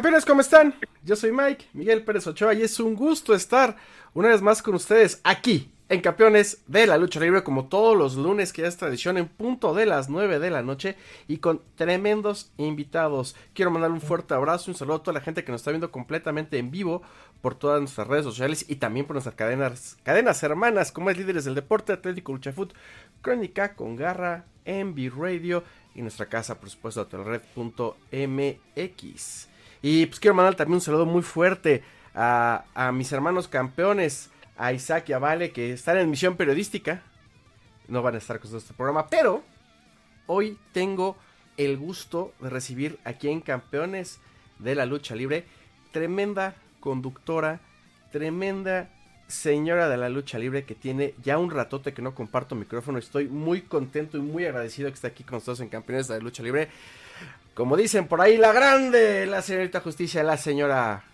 Campeones, ¿cómo están? Yo soy Mike, Miguel Pérez Ochoa, y es un gusto estar una vez más con ustedes aquí en Campeones de la Lucha Libre, como todos los lunes, que es tradición, en punto de las 9 de la noche, y con tremendos invitados. Quiero mandar un fuerte abrazo, un saludo a toda la gente que nos está viendo completamente en vivo por todas nuestras redes sociales y también por nuestras cadenas, cadenas hermanas, como es Líderes del Deporte, Atlético Lucha Foot, Crónica con Garra, Envy Radio y nuestra casa, por supuesto, hotelred.mx. Y pues quiero mandar también un saludo muy fuerte a, mis hermanos campeones, a Isaac y a Vale, que están en misión periodística. No van a estar con este programa, pero hoy tengo el gusto de recibir aquí en Campeones de la Lucha Libre tremenda conductora, tremenda señora de la lucha libre que tiene ya un ratote que no comparto micrófono. Estoy muy contento y muy agradecido que esté aquí con nosotros en Campeones de la Lucha Libre. Como dicen por ahí, la grande, la señorita justicia, la señora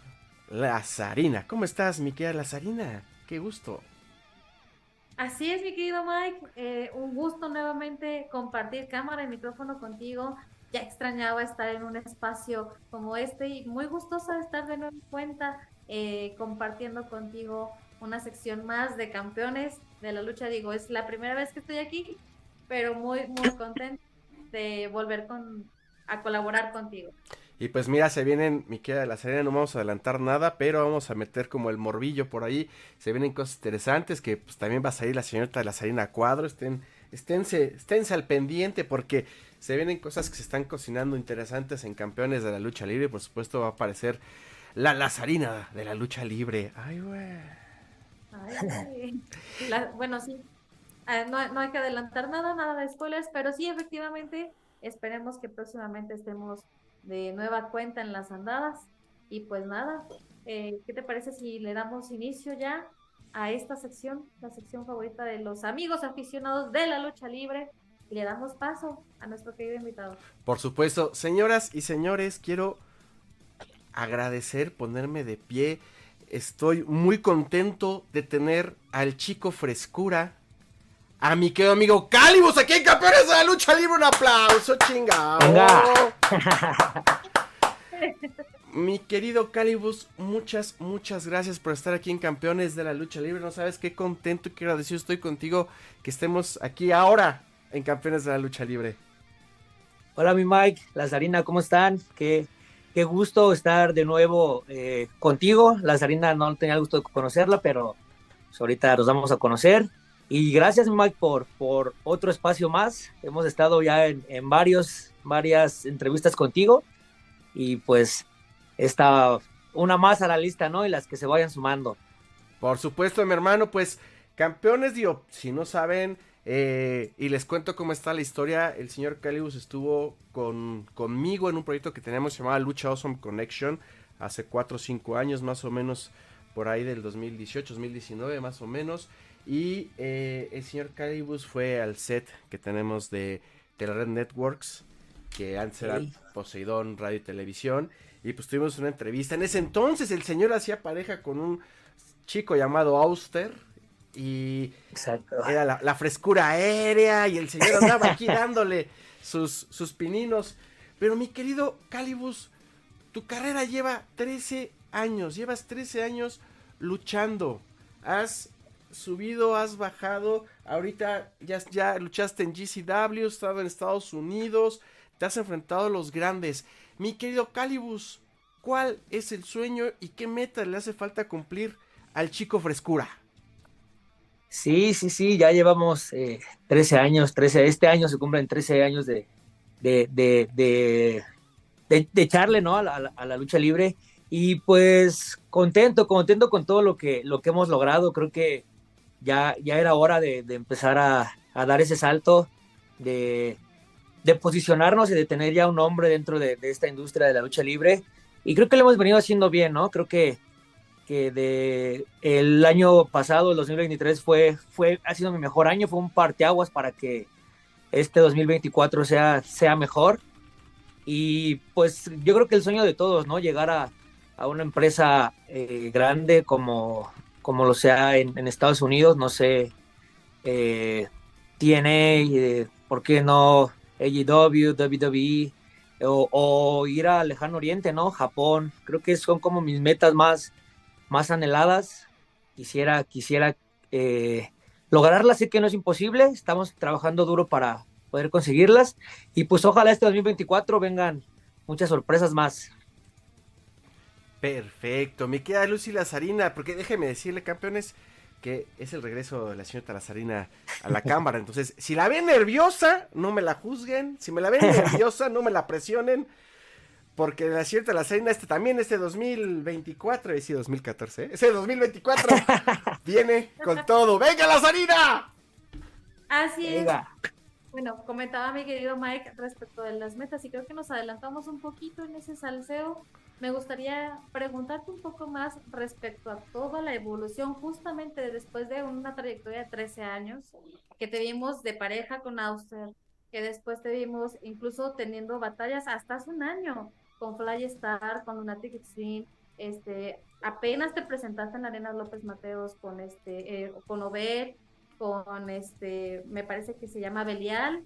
Lazarina. ¿Cómo estás, mi querida Lazarina? Qué gusto. Así es, mi querido Mike. Eh, un gusto nuevamente compartir cámara y micrófono contigo. Ya extrañaba estar en un espacio como este y muy gustosa de estar de nuevo en cuenta eh, compartiendo contigo una sección más de campeones de la lucha. Digo, es la primera vez que estoy aquí, pero muy, muy contenta de volver con, a colaborar contigo. Y pues mira, se vienen, mi querida de la Serena, no vamos a adelantar nada, pero vamos a meter como el morbillo por ahí. Se vienen cosas interesantes que pues también va a salir la señorita de la Serena cuadro. Estén, esténse, esténse al pendiente porque se vienen cosas que se están cocinando interesantes en campeones de la lucha libre. Por supuesto va a aparecer la Lazarina de la lucha libre. Ay, güey. bueno, sí. Ah, no, no hay que adelantar nada, nada de spoilers, pero sí, efectivamente, esperemos que próximamente estemos de nueva cuenta en las andadas. Y pues nada, eh, ¿qué te parece si le damos inicio ya a esta sección, la sección favorita de los amigos aficionados de la lucha libre? Le damos paso a nuestro querido invitado. Por supuesto, señoras y señores, quiero agradecer, ponerme de pie. Estoy muy contento de tener al chico frescura, a mi querido amigo Calibus aquí en Campeones de la Lucha Libre. Un aplauso, chingado. mi querido Calibus, muchas, muchas gracias por estar aquí en Campeones de la Lucha Libre. No sabes qué contento y qué agradecido estoy contigo que estemos aquí ahora en Campeones de la Lucha Libre. Hola, mi Mike, Lazarina, ¿cómo están? Qué, qué gusto estar de nuevo eh, contigo. Lazarina no tenía el gusto de conocerla, pero pues, ahorita nos vamos a conocer. Y gracias, Mike, por, por otro espacio más. Hemos estado ya en, en varios, varias entrevistas contigo. Y pues, esta una más a la lista, ¿no? Y las que se vayan sumando. Por supuesto, mi hermano, pues, campeones, digo, si no saben, eh, y les cuento cómo está la historia. El señor Calibus estuvo con, conmigo en un proyecto que teníamos llamado Lucha Awesome Connection hace 4 o 5 años, más o menos por ahí del 2018, 2019, más o menos. Y eh, el señor Calibus fue al set que tenemos de Telered Networks, que antes era Poseidón Radio y Televisión. Y pues tuvimos una entrevista. En ese entonces el señor hacía pareja con un chico llamado Auster. Y era la, frescura aérea. Y el señor andaba aquí dándole sus, sus pininos. Pero mi querido Calibus, tu carrera lleva 13 años. Llevas 13 años luchando. Has subido, has bajado. Ahorita ya, ya luchaste en GCW, estado en Estados Unidos, te has enfrentado a los grandes. Mi querido Calibus, ¿cuál es el sueño y qué meta le hace falta cumplir al chico frescura? Sí, sí, sí, ya llevamos 13 eh, años, 13, este año se cumplen 13 años de, de, de, de, echarle ¿no? a, la, a la lucha libre y pues contento, contento con todo lo que, lo que hemos logrado. Creo que ya, ya era hora de, empezar a, dar ese salto, de, posicionarnos y de tener ya un nombre dentro de, esta industria de la lucha libre. Y creo que lo hemos venido haciendo bien, ¿no? Creo que, que de el año pasado, el 2023, fue, fue, ha sido mi mejor año, fue un parteaguas para que este 2024 sea, sea mejor. Y pues yo creo que el sueño de todos, ¿no? Llegar a, a una empresa eh, grande como, como lo sea en, Estados Unidos, no sé, eh, TNA, eh, ¿por qué no? AEW, WWE, o, ir al lejano oriente, ¿no? Japón, creo que son como mis metas más, más anheladas. Quisiera, quisiera eh, lograrlas, sé que no es imposible, estamos trabajando duro para poder conseguirlas y pues ojalá este 2024 vengan muchas sorpresas más. Perfecto, me queda Lucy Lazarina, porque déjeme decirle, campeones, que es el regreso de la señora Lazarina a la cámara. Entonces, si la ven nerviosa, no me la juzguen. Si me la ven nerviosa, no me la presionen. Porque la señora Lazarina, este también, este 2024, es sí, 2014, ¿eh? ese 2024 viene con todo. ¡Venga, Lazarina! Así es. Bueno, comentaba mi querido Mike respecto de las metas y creo que nos adelantamos un poquito en ese salseo me gustaría preguntarte un poco más respecto a toda la evolución, justamente después de una trayectoria de 13 años, que te vimos de pareja con Auster, que después te vimos incluso teniendo batallas hasta hace un año con Fly Star, con Lunatic Extreme, este, apenas te presentaste en la Arena López Mateos con este, eh, con Obed, con este, me parece que se llama Belial,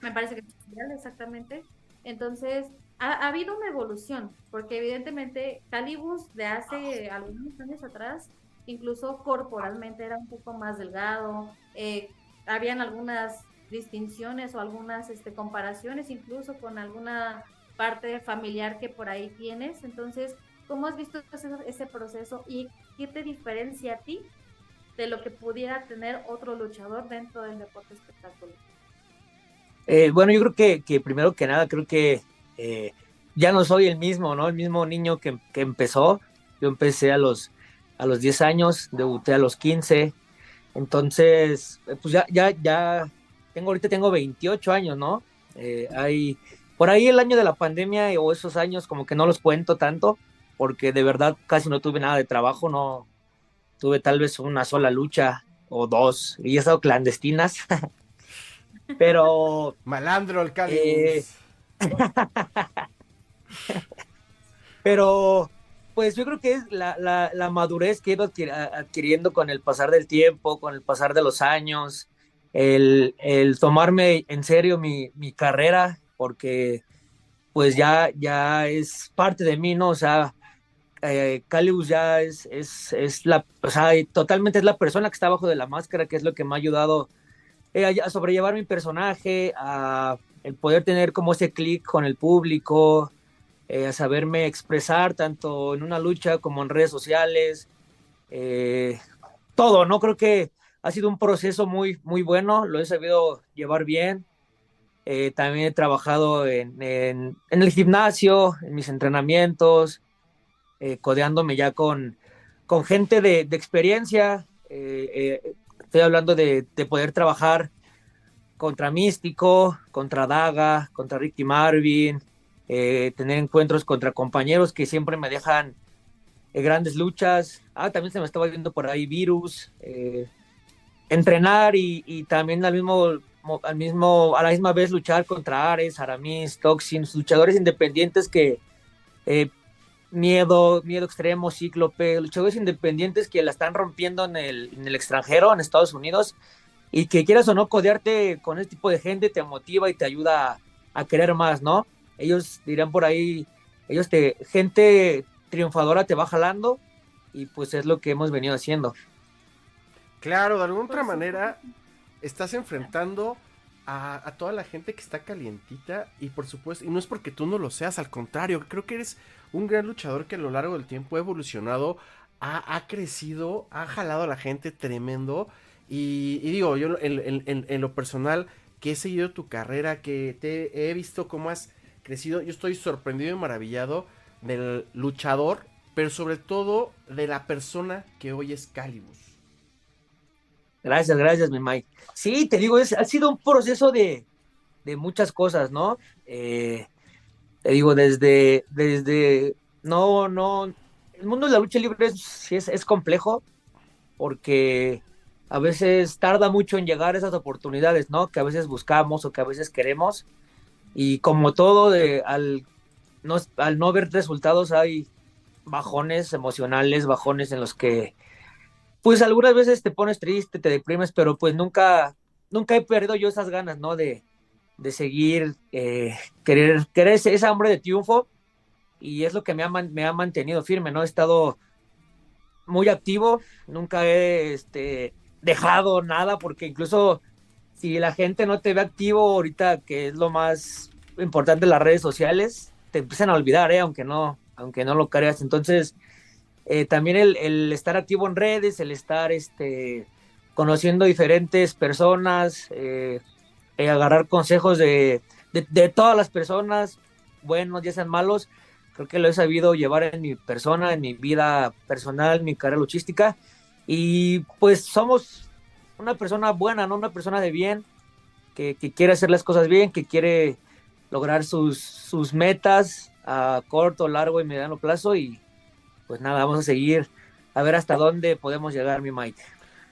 me parece que es Belial exactamente. Entonces, ha, habido una evolución, porque evidentemente Calibus de hace algunos años atrás, incluso corporalmente era un poco más delgado, eh, habían algunas distinciones o algunas este, comparaciones incluso con alguna parte familiar que por ahí tienes. Entonces, ¿cómo has visto ese, proceso y qué te diferencia a ti de lo que pudiera tener otro luchador dentro del deporte espectáculo? Eh, bueno, yo creo que, que, primero que nada, creo que eh, ya no soy el mismo, ¿no? El mismo niño que, empezó. Yo empecé a los, a los 10 años, debuté a los 15. Entonces, eh, pues ya, ya, ya, tengo, ahorita tengo 28 años, ¿no? Eh, hay, por ahí el año de la pandemia o esos años como que no los cuento tanto, porque de verdad casi no tuve nada de trabajo, no tuve tal vez una sola lucha o dos, y he estado clandestinas. Pero... Malandro el eh, Pero, pues yo creo que es la, madurez que he ido adquiriendo con el pasar del tiempo, con el pasar de los años, el, tomarme en serio mi, carrera, porque pues ya, ya es parte de mí, ¿no? O sea, eh, Calibus ya es, es, es, la, o sea, totalmente es la persona que está abajo de la máscara, que es lo que me ha ayudado eh, a sobrellevar mi personaje, a el poder tener como ese clic con el público, eh, saberme expresar tanto en una lucha como en redes sociales, eh, todo, ¿no? Creo que ha sido un proceso muy, muy bueno, lo he sabido llevar bien. Eh, también he trabajado en, el gimnasio, en mis entrenamientos, codeándome ya con, gente de, experiencia. estoy hablando de poder trabajar contra Místico, contra Daga, contra Ricky Marvin, eh, tener encuentros contra compañeros que siempre me dejan eh, grandes luchas. Ah, también se me estaba viendo por ahí Virus. Eh, entrenar y, también al mismo, al mismo, a la misma vez luchar contra Ares, Aramis, Toxins, luchadores independientes que miedo, miedo extremo, cíclope, luchadores independientes que la están rompiendo en el, en el extranjero, en Estados Unidos y que quieras o no codearte con este tipo de gente te motiva y te ayuda a, querer más, ¿no? Ellos dirán por ahí, ellos te, gente triunfadora te va jalando y pues es lo que hemos venido haciendo. Claro, de alguna otra manera estás enfrentando a, a, toda la gente que está calientita y por supuesto, y no es porque tú no lo seas, al contrario, creo que eres un gran luchador que a lo largo del tiempo ha evolucionado, ha, ha crecido, ha jalado a la gente tremendo y, digo, yo en, lo personal, que he seguido tu carrera, que te he visto cómo has crecido, yo estoy sorprendido y maravillado del luchador, pero sobre todo de la persona que hoy es Calibus. Gracias, gracias, mi Mike. Sí, te digo, es, ha sido un proceso de, muchas cosas, ¿no? Eh, te digo, desde, desde, no, no, el mundo de la lucha libre es, es, es complejo porque a veces tarda mucho en llegar esas oportunidades, ¿no? Que a veces buscamos o que a veces queremos. Y como todo, de, al, no, al no ver resultados hay bajones emocionales, bajones en los que, pues algunas veces te pones triste, te deprimes, pero pues nunca, nunca he perdido yo esas ganas, ¿no? De, de seguir, eh, querer, querer ese, ese, hambre de triunfo y es lo que me ha, me ha mantenido firme, ¿no? He estado muy activo, nunca he este, dejado nada porque incluso si la gente no te ve activo ahorita, que es lo más importante las redes sociales, te empiezan a olvidar, ¿eh? aunque, no, aunque no lo creas. Entonces, eh, también el, estar activo en redes, el estar este, conociendo diferentes personas, eh, eh, agarrar consejos de, de, todas las personas, buenos, ya sean malos, creo que lo he sabido llevar en mi persona, en mi vida personal, en mi carrera luchística. Y pues somos una persona buena, ¿no? Una persona de bien, que, quiere hacer las cosas bien, que quiere lograr sus, sus metas a corto, largo y mediano plazo. Y pues nada, vamos a seguir a ver hasta dónde podemos llegar, mi Mike.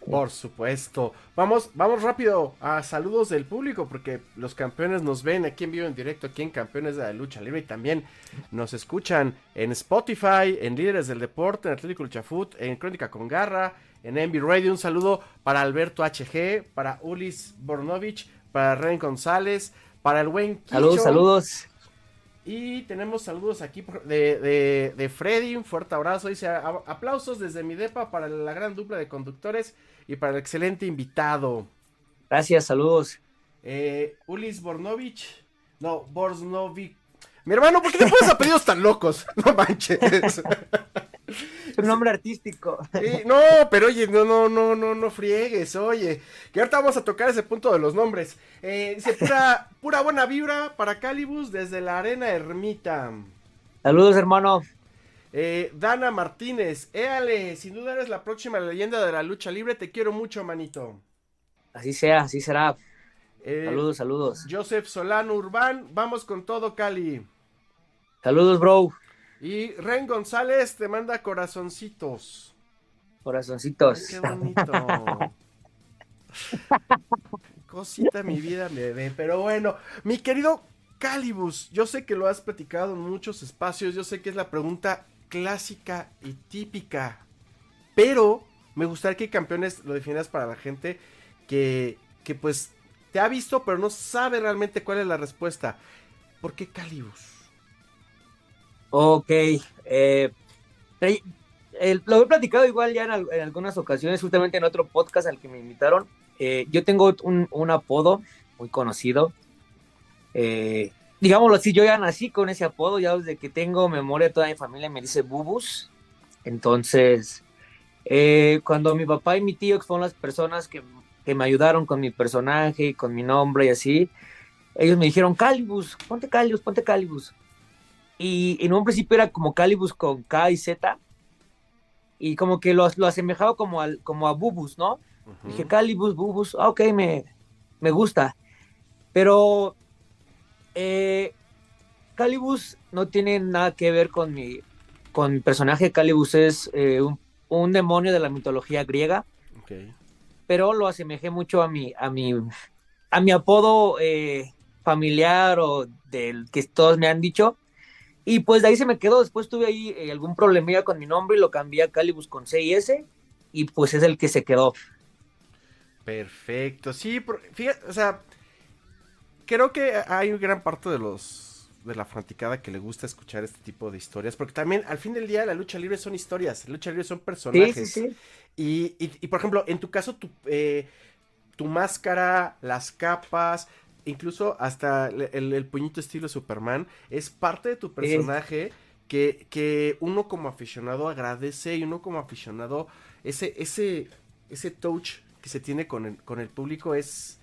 Por supuesto. Vamos, vamos rápido a saludos del público porque los campeones nos ven aquí en vivo en directo, aquí en Campeones de la Lucha Libre y también nos escuchan en Spotify, en Líderes del Deporte, en Atlético Luchafoot, en Crónica con Garra, en Envy Radio. Un saludo para Alberto HG, para Ulis Bornovich, para Ren González, para el buen Saludos, saludos. Y tenemos saludos aquí de, de, de, Freddy, un fuerte abrazo. Dice aplausos desde mi depa para la gran dupla de conductores y para el excelente invitado. Gracias, saludos. Eh, Ulis Bornovich, no, Borsnovich. Mi hermano, ¿por qué te pones apellidos tan locos? No manches. Es un nombre artístico. no, pero oye, no, no, no, no, no friegues, oye. Que ahorita vamos a tocar ese punto de los nombres. Eh, dice pura, pura buena vibra para Calibus desde la Arena Ermita. Saludos, hermano. Eh, Dana Martínez, éale, sin duda eres la próxima leyenda de la lucha libre, te quiero mucho, manito. Así sea, así será. Eh, saludos, saludos. Joseph Solano Urbán, vamos con todo, Cali. Saludos, bro. Y Ren González te manda corazoncitos. Corazoncitos. qué bonito. Cosita mi vida, bebé. Pero bueno, mi querido Calibus, yo sé que lo has platicado en muchos espacios, yo sé que es la pregunta clásica y típica. Pero me gustaría que campeones lo definieras para la gente que, que pues te ha visto pero no sabe realmente cuál es la respuesta. ¿Por qué Calibus? Ok, eh, lo he platicado igual ya en, algunas ocasiones, justamente en otro podcast al que me invitaron. Eh, yo tengo un, apodo muy conocido. Eh, digámoslo así, yo ya nací con ese apodo, ya desde que tengo memoria toda mi familia me dice Bubus. Entonces, eh, cuando mi papá y mi tío, que fueron las personas que, me ayudaron con mi personaje, con mi nombre y así, ellos me dijeron, Calibus, ponte Calibus, ponte Calibus. Y en un principio era como Calibus con K y Z, y como que lo, lo asemejaba como, al, como a Bubus, ¿no? Dije, Calibus, Bubus, ah, ok, me, me gusta. Pero eh, Calibus no tiene nada que ver con mi, con mi personaje. Calibus es eh, un, demonio de la mitología griega. Pero lo asemejé mucho a mi, a mi, a mi apodo eh, familiar o del que todos me han dicho. Y pues de ahí se me quedó. Después tuve ahí eh, algún problemilla con mi nombre y lo cambié a Calibus con C y S. Y pues es el que se quedó. Perfecto. Sí, fíjate, o sea, creo que hay gran parte de los de la fanaticada que le gusta escuchar este tipo de historias, porque también al fin del día la lucha libre son historias, la lucha libre son personajes. Y, y, por ejemplo, en tu caso, tu, eh, tu máscara, las capas, incluso hasta el, puñito estilo Superman, es parte de tu personaje que, que uno como aficionado agradece y uno como aficionado, ese, ese, ese touch que se tiene con el, con el público es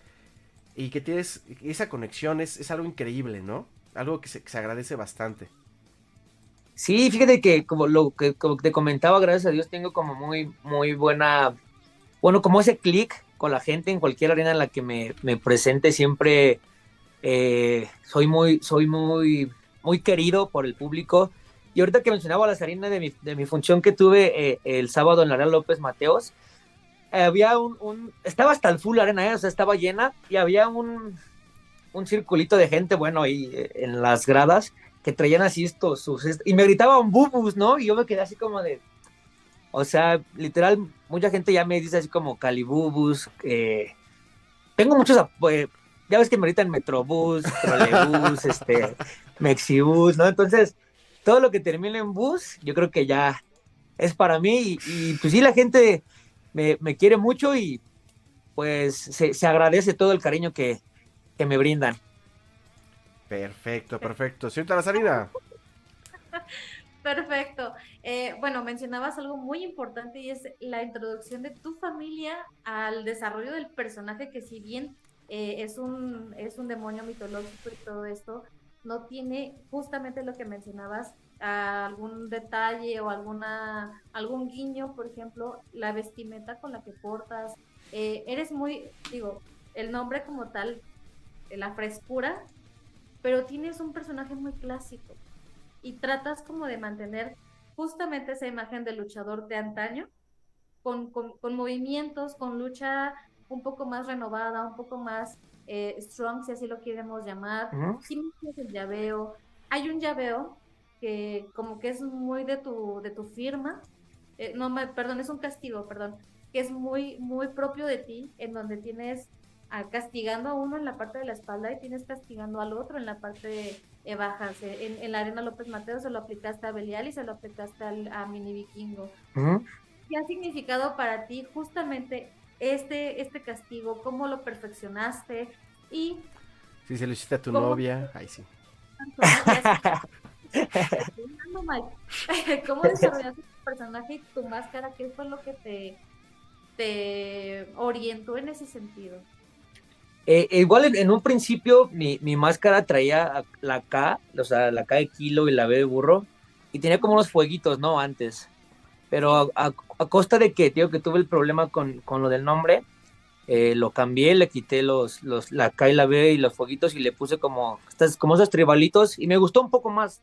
y que tienes esa conexión es, algo increíble, ¿no? Algo que se, agradece bastante. Sí, fíjate que como lo que te comentaba, gracias a Dios tengo como muy, muy buena, bueno, como ese clic con la gente en cualquier arena en la que me, presente, siempre eh, soy muy, soy muy, muy querido por el público. Y ahorita que mencionaba las arenas de mi, de mi función que tuve eh, el sábado en la Real López Mateos, había un, estaba hasta el full arena, ¿eh? o sea, estaba llena y había un, un circulito de gente, bueno, ahí eh, en las gradas que traían así estos, sus, y me gritaban bubus, ¿no? Y yo me quedé así como de, o sea, literal, mucha gente ya me dice así como calibubus, eh, tengo muchos ya ves que me en Metrobús, Trolebús, este, Mexibús, ¿no? Entonces, todo lo que termine en bus, yo creo que ya es para mí y, pues sí, la gente me, quiere mucho y pues se, agradece todo el cariño que, me brindan. Perfecto, perfecto. Señorita Lazarina. Perfecto. Eh, bueno, mencionabas algo muy importante y es la introducción de tu familia al desarrollo del personaje que si bien eh, es, un, es un demonio mitológico y todo esto, no tiene justamente lo que mencionabas, algún detalle o alguna algún guiño, por ejemplo, la vestimenta con la que portas. Eh, eres muy, digo, el nombre como tal, la frescura, pero tienes un personaje muy clásico y tratas como de mantener justamente esa imagen del luchador de antaño, con, con, movimientos, con lucha un poco más renovada, un poco más eh, strong, si así lo queremos llamar. Sí el llaveo. Hay un llaveo que como que es muy de tu, de tu firma, eh, no, me, perdón, es un castigo, perdón, que es muy, muy propio de ti, en donde tienes castigando a uno en la parte de la espalda y tienes castigando al otro en la parte eh. En, en, la arena López Mateo se lo aplicaste a Belial y se lo aplicaste a Mini Vikingo. ¿Qué ha significado para ti justamente este, este castigo? ¿Cómo lo perfeccionaste? Y... Si se lo hiciste a tu novia, ahí sí. ¿Cómo desarrollaste tu personaje y tu máscara? ¿Qué fue lo que te, te orientó en ese sentido? Eh, igual en, un principio mi, máscara traía la K, o sea, la K de kilo y la B de burro, y tenía como unos fueguitos, ¿no? Antes. Pero a, costa de que, tío, que tuve el problema con, lo del nombre, eh, lo cambié, le quité los, los, la K y la B y los fueguitos y le puse como, como esos tribalitos y me gustó un poco más.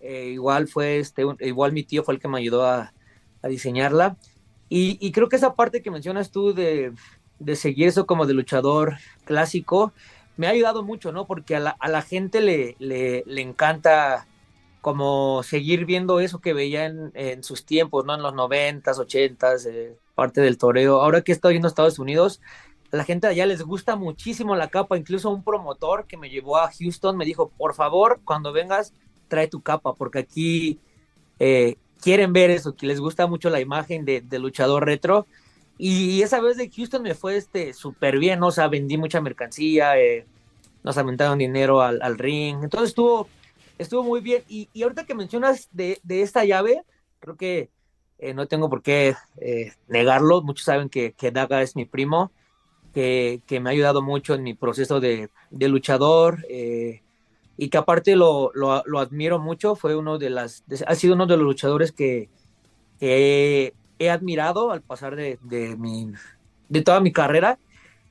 Eh, igual fue este, igual mi tío fue el que me ayudó a, diseñarla. Y, creo que esa parte que mencionas tú de, seguir eso como de luchador clásico, me ha ayudado mucho, ¿no? Porque a la, gente le, le, encanta como seguir viendo eso que veía en, sus tiempos, ¿no? En los noventas, ochentas, eh, parte del toreo. Ahora que estoy en Estados Unidos, a la gente allá les gusta muchísimo la capa. Incluso un promotor que me llevó a Houston me dijo, por favor, cuando vengas, trae tu capa, porque aquí eh, quieren ver eso, que les gusta mucho la imagen de, luchador retro. Y esa vez de Houston me fue este súper bien, o sea, vendí mucha mercancía, eh, nos aumentaron dinero al, ring, entonces estuvo, estuvo muy bien. Y, ahorita que mencionas de, esta llave, creo que eh, no tengo por qué negarlo, muchos saben que, que Daga es mi primo, que, que, me ha ayudado mucho en mi proceso de, de luchador. Eh, y que aparte lo, lo, admiro mucho, fue uno de las, ha sido uno de los luchadores que, he, admirado al pasar de, de, de toda mi carrera.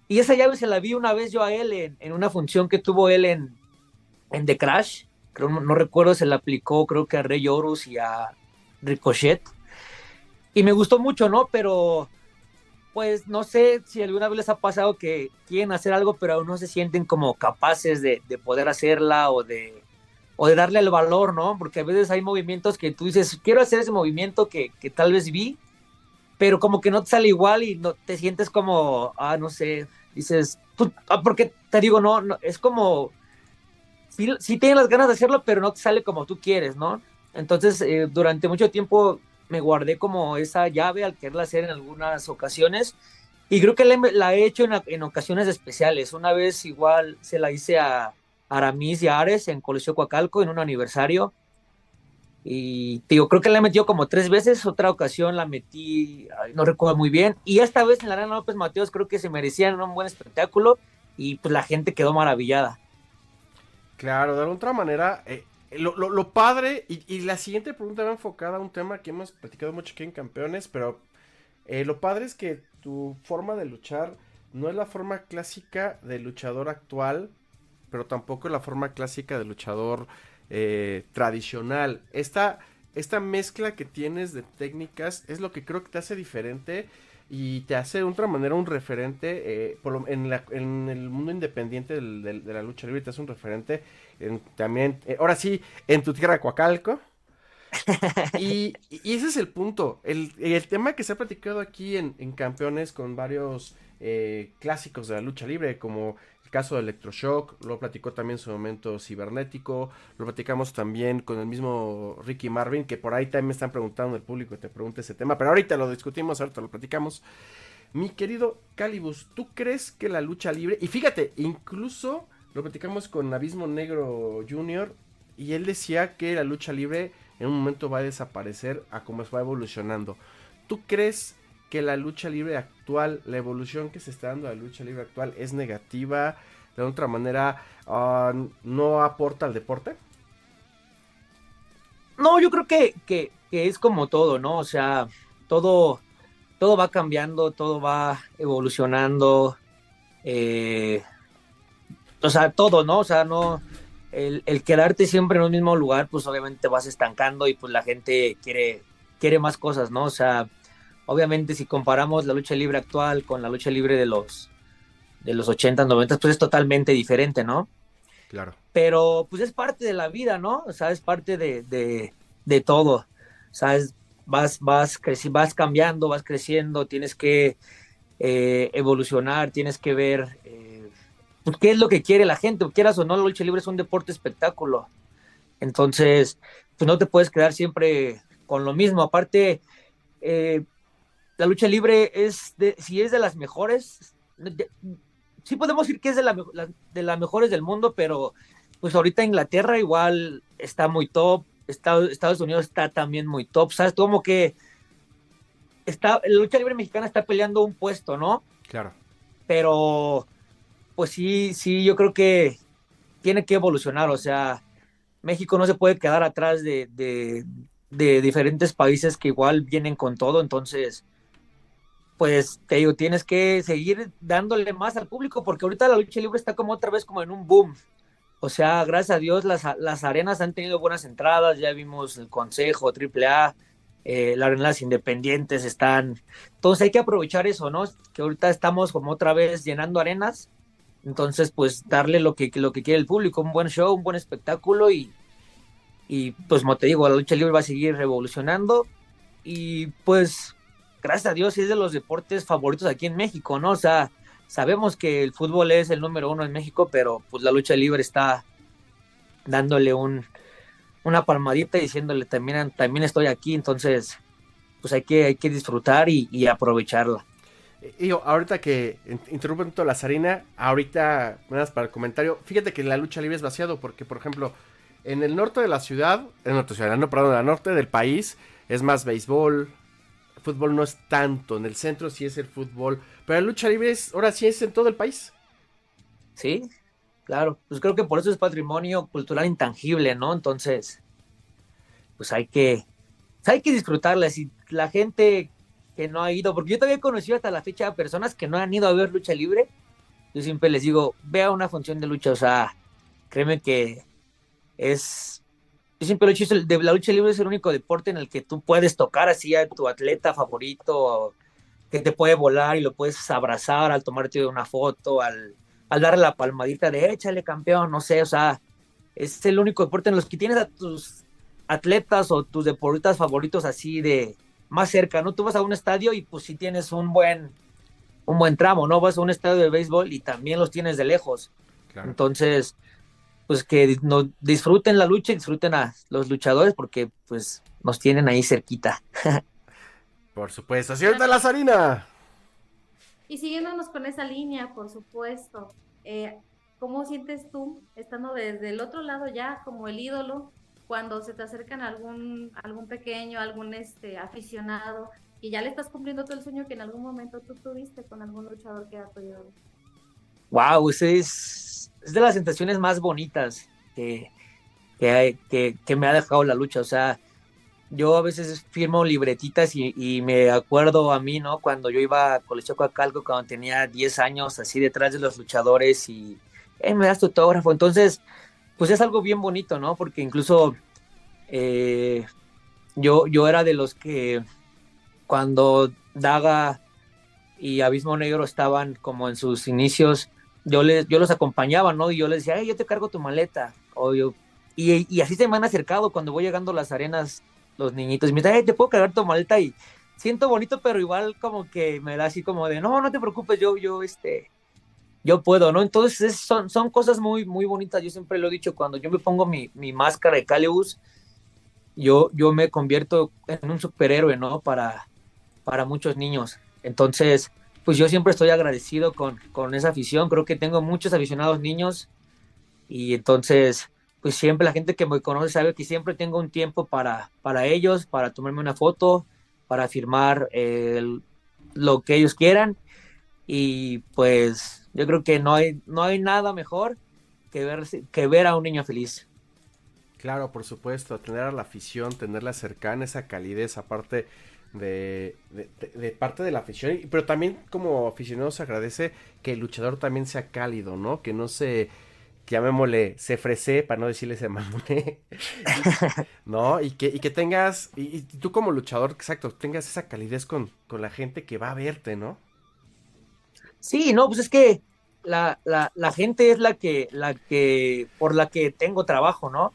Y esa llave se la vi una vez yo a él en, una función que tuvo él en, en The Crash, no, recuerdo, se la aplicó creo que a Rey Horus y a Ricochet. Y me gustó mucho, ¿no? Pero pues no sé si alguna vez les ha pasado que quieren hacer algo, pero aún no se sienten como capaces de, poder hacerla o de, o de darle el valor, ¿no? Porque a veces hay movimientos que tú dices, quiero hacer ese movimiento que, tal vez vi, pero como que no te sale igual y no te sientes como, ah, no sé, dices, ah, porque te digo, no, no es como, sí, tienes las ganas de hacerlo, pero no te sale como tú quieres, ¿no? Entonces, eh, durante mucho tiempo me guardé como esa llave al quererla hacer en algunas ocasiones y creo que la, he hecho en, ocasiones especiales. Una vez igual se la hice a Aramis y a Ares en Coliseo Coacalco en un aniversario y digo, creo que la he metido como tres veces, otra ocasión la metí, no recuerdo muy bien, y esta vez en la Arena López Mateos creo que se merecían un buen espectáculo y pues la gente quedó maravillada. Claro, de alguna manera, eh, lo, padre, y, la siguiente pregunta va enfocada a un tema que hemos platicado mucho aquí en Campeones, pero eh, lo padre es que tu forma de luchar no es la forma clásica del luchador actual, pero tampoco es la forma clásica del luchador eh, tradicional. Esta, esta mezcla que tienes de técnicas es lo que creo que te hace diferente y te hace de otra manera un referente eh, en, el mundo independiente de la lucha libre, te hace un referente también, eh, ahora sí, en tu tierra Coacalco. y, ese es el punto, el, tema que se ha platicado aquí en, Campeones con varios eh, clásicos de la lucha libre, como el caso de Electroshock, lo platicó también en su momento Cibernético, lo platicamos también con el mismo Ricky Marvin, que por ahí también me están preguntando el público que te pregunte ese tema, pero ahorita lo discutimos, ahorita lo platicamos. Mi querido Calibus, ¿tú crees que la lucha libre, y fíjate, incluso lo platicamos con Abismo Negro Jr., y él decía que la lucha libre en un momento va a desaparecer a como va evolucionando. ¿Tú crees que la lucha libre actual, la evolución que se está dando a la lucha libre actual es negativa, de otra manera ah, no aporta al deporte? No, yo creo que, que, es como todo, ¿no? O sea, todo, todo va cambiando, todo va evolucionando. Eh, o sea, todo, ¿no? O sea, no. El, quedarte siempre en un mismo lugar, pues obviamente vas estancando y pues la gente quiere, quiere más cosas, ¿no? O sea, Obviamente, si comparamos la lucha libre actual con la lucha libre de los, de los 80, 90, pues es totalmente diferente, ¿no? Claro. Pero pues es parte de la vida, ¿no? O sea, es parte de, de, todo. ¿Sabes? Vas, vas, vas cambiando, vas creciendo, tienes que eh, evolucionar, tienes que ver eh, pues, qué es lo que quiere la gente. Quieras o no, la lucha libre es un deporte espectáculo. Entonces, pues no te puedes quedar siempre con lo mismo. Aparte, eh, la lucha libre es, de, si es de las mejores, sí podemos decir que es de, la, de las mejores del mundo, pero pues ahorita Inglaterra igual está muy top, Estados, Estados Unidos está también muy top, ¿sabes? Como que está, la lucha libre mexicana está peleando un puesto, ¿no? Claro. Pero, pues sí, sí, yo creo que tiene que evolucionar, o sea, México no se puede quedar atrás de, de, de diferentes países que igual vienen con todo, entonces pues te digo, tienes que seguir dándole más al público porque ahorita la lucha libre está como otra vez como en un boom. O sea, gracias a Dios las, las arenas han tenido buenas entradas, ya vimos el Consejo, AAA, eh, las arenas independientes están... Entonces hay que aprovechar eso, ¿no? Que ahorita estamos como otra vez llenando arenas, entonces pues darle lo que, lo que quiere el público, un buen show, un buen espectáculo y, y pues como te digo, la lucha libre va a seguir revolucionando y pues gracias a Dios, es de los deportes favoritos aquí en México, ¿no? O sea, sabemos que el fútbol es el número uno en México, pero pues la lucha libre está dándole un, una palmadita y diciéndole también, también estoy aquí, entonces pues hay que, hay que disfrutar y, aprovecharla. Y ahorita que interrumpen toda la zarina, ahorita, más para el comentario, fíjate que la lucha libre es vaciado, porque por ejemplo, en el norte de la ciudad, en el norte, no, perdón, en el norte del país, es más béisbol, fútbol no es tanto, en el centro sí es el fútbol, pero la lucha libre es, ahora sí es en todo el país. Sí, claro, pues creo que por eso es patrimonio cultural intangible, ¿no? Entonces, pues hay que, hay que disfrutarla. Si la gente que no ha ido, porque yo todavía he conocido hasta la fecha a personas que no han ido a ver lucha libre, yo siempre les digo, vea una función de lucha, o sea, créeme que es yo siempre lo he dicho, de la lucha libre es el único deporte en el que tú puedes tocar así a tu atleta favorito, que te puede volar y lo puedes abrazar al tomarte una foto, al, al darle la palmadita de échale campeón, no sé, o sea, es el único deporte en los que tienes a tus atletas o tus deportistas favoritos así de más cerca, ¿no? Tú vas a un estadio y pues si tienes un buen, un buen tramo, ¿no? Vas a un estadio de béisbol y también los tienes de lejos. Entonces, pues que nos disfruten la lucha y disfruten a los luchadores porque pues nos tienen ahí cerquita. por supuesto, la Lazarina. Y siguiéndonos con esa línea, por supuesto, eh, ¿cómo sientes tú estando desde el otro lado ya como el ídolo cuando se te acercan algún algún pequeño, algún este aficionado y ya le estás cumpliendo todo el sueño que en algún momento tú tuviste con algún luchador que era tu ídolo? Wow, ese es es de las sensaciones más bonitas que, que, me ha dejado la lucha. O sea, yo a veces firmo libretitas y, me acuerdo a mí, ¿no? Cuando yo iba a Colegio Coacalco, cuando tenía 10 años, así detrás de los luchadores y me das tu autógrafo. Entonces, pues es algo bien bonito, ¿no? Porque incluso eh, yo, yo era de los que cuando Daga y Abismo Negro estaban como en sus inicios, yo, les, yo los acompañaba, ¿no? Y yo les decía, yo te cargo tu maleta. O yo, y, así se me han acercado cuando voy llegando a las arenas los niñitos. Y me dicen, te puedo cargar tu maleta. Y siento bonito, pero igual como que me da así como de, no, no te preocupes, yo, yo, este, yo puedo, ¿no? Entonces son, son cosas muy, muy bonitas. Yo siempre lo he dicho, cuando yo me pongo mi, mi máscara de Calibus, yo, yo me convierto en un superhéroe, ¿no? Para, para muchos niños. Entonces, pues yo siempre estoy agradecido con, con esa afición. Creo que tengo muchos aficionados niños y entonces, pues siempre la gente que me conoce sabe que siempre tengo un tiempo para, para ellos, para tomarme una foto, para firmar lo que ellos quieran. Y pues yo creo que no hay, no hay nada mejor que ver, que ver a un niño feliz. Claro, por supuesto, tener a la afición, tenerla cercana, esa calidez, aparte de, de, parte de la afición, pero también como aficionado se agradece que el luchador también sea cálido, ¿no? Que no se, llamémosle, se fresé, para no decirle se mamone, ¿no? Y que, y que tengas, y, tú como luchador, exacto, tengas esa calidez con, con la gente que va a verte, ¿no? Sí, no, pues es que la, la, la gente es la que, la que, por la que tengo trabajo, ¿no?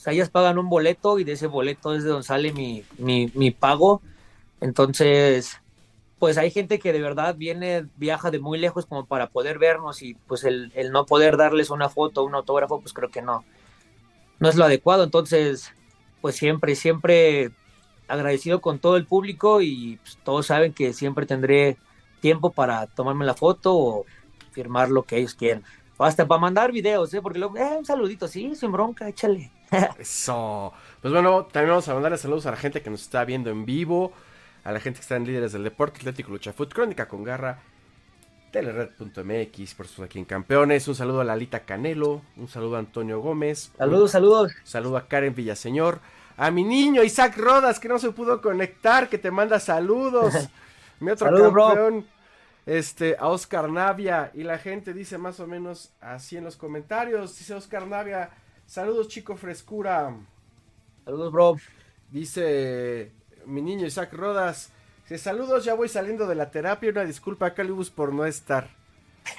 O sea, ellas pagan un boleto y de ese boleto es de donde sale mi, mi, mi pago. Entonces, pues hay gente que de verdad viene, viaja de muy lejos como para poder vernos y pues el, el no poder darles una foto, un autógrafo, pues creo que no, no es lo adecuado. Entonces, pues siempre, siempre agradecido con todo el público y pues, todos saben que siempre tendré tiempo para tomarme la foto o firmar lo que ellos quieran. hasta para mandar videos, ¿eh? Porque luego, eh, un saludito, sí, sin bronca, échale. Eso. Pues bueno, también vamos a mandarle saludos a la gente que nos está viendo en vivo, a la gente que está en Líderes del Deporte, Atlético Lucha Foot, Crónica con Garra, Telered.mx, por supuesto aquí en Campeones. Un saludo a Lalita Canelo, un saludo a Antonio Gómez. Saludos, saludos. Saludo a Karen Villaseñor. A mi niño Isaac Rodas, que no se pudo conectar, que te manda saludos. mi otro campeón. Este, a Oscar Navia. Y la gente dice más o menos así en los comentarios. Dice Oscar Navia. Saludos, chico frescura. Saludos, bro. Dice mi niño Isaac Rodas. Dice, saludos, ya voy saliendo de la terapia. Una disculpa a Calibus por no estar.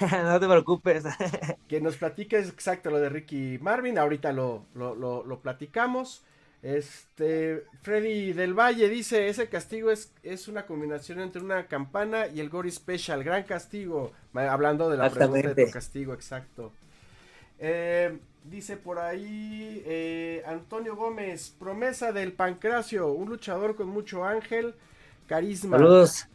no te preocupes. que nos platiques exacto lo de Ricky Marvin. Ahorita lo, lo, lo, platicamos. Este, Freddy del Valle dice, ese castigo es, es una combinación entre una campana y el Gory Special, gran castigo, hablando de la pregunta de castigo, exacto. Eh, Dice por ahí eh, Antonio Gómez, promesa del Pancracio, un luchador con mucho ángel, carisma. Saludos.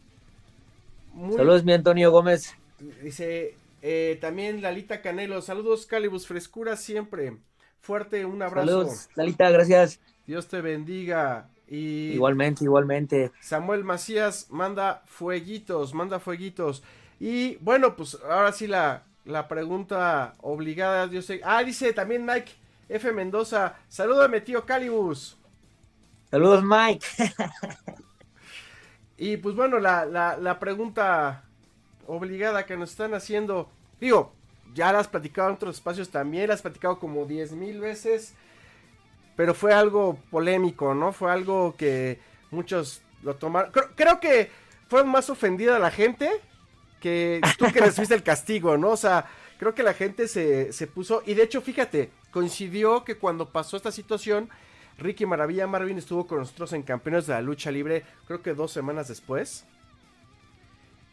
Saludos, mi Antonio Gómez. Dice eh, también Lalita Canelo, saludos Calibus, frescura siempre. Fuerte, un abrazo. Saludos, Lalita, gracias. Dios te bendiga. Y igualmente, igualmente. Samuel Macías manda fueguitos, manda fueguitos. Y bueno, pues ahora sí la, la pregunta obligada, yo sé. Ah, dice también Mike F. Mendoza. Salúdame, tío Calibus. Saludos, Mike. y pues bueno, la, la, pregunta obligada que nos están haciendo. Digo, ya la has platicado en otros espacios también, la has platicado como diez mil veces. Pero fue algo polémico, ¿no? Fue algo que muchos lo tomaron. Creo, creo que fue más ofendida la gente que tú que recibiste el castigo, ¿no? O sea, creo que la gente se, se puso, y de hecho, fíjate, coincidió que cuando pasó esta situación, Ricky Maravilla Marvin estuvo con nosotros en Campeones de la Lucha Libre, creo que dos semanas después.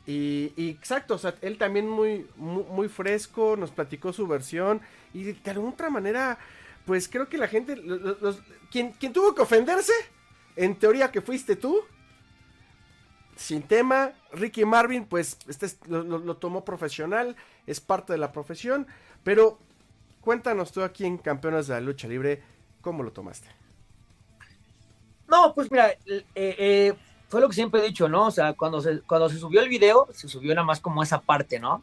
Y, exacto, o sea, él también muy, muy, fresco, nos platicó su versión y de alguna otra manera, pues creo que la gente, los, tuvo que ofenderse, en teoría que fuiste tú, sin tema. Ricky Marvin, pues, este lo, tomó profesional, es parte de la profesión. Pero cuéntanos tú aquí en Campeones de la Lucha Libre, ¿cómo lo tomaste? No, pues mira, eh, eh, fue lo que siempre he dicho, ¿no? O sea, cuando se, cuando se subió el video, se subió nada más como esa parte, ¿no?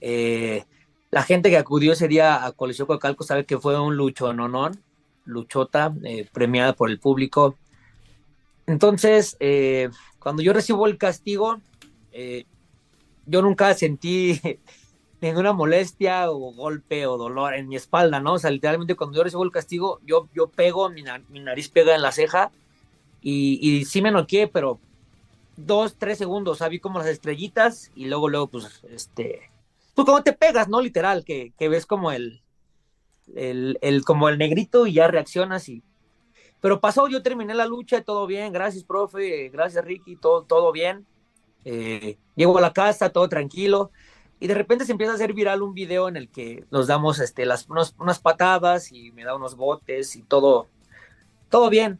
Eh, la gente que acudió ese día a Coliseo Coacalco sabe que fue un lucho, ¿no? ¿no? Luchota, premiada por el público. Entonces, eh, cuando yo recibo el castigo, eh, yo nunca sentí ninguna molestia o golpe o dolor en mi espalda, ¿no? O sea, literalmente cuando yo recibo el castigo, yo, yo pego, mi, nariz pega en la ceja y, sí me noqué, pero dos, tres segundos, o sea, vi como las estrellitas y luego, luego, pues, este, pues como te pegas, ¿no? Literal, que, que ves como el, el, el, como el negrito y ya reaccionas y pero pasó, yo terminé la lucha, todo bien, gracias, profe, gracias, Ricky, todo, todo bien. Eh, llego a la casa, todo tranquilo. y de repente se empieza a hacer viral un video en el que nos damos este, las, unas patadas y me da unos botes y todo, todo bien.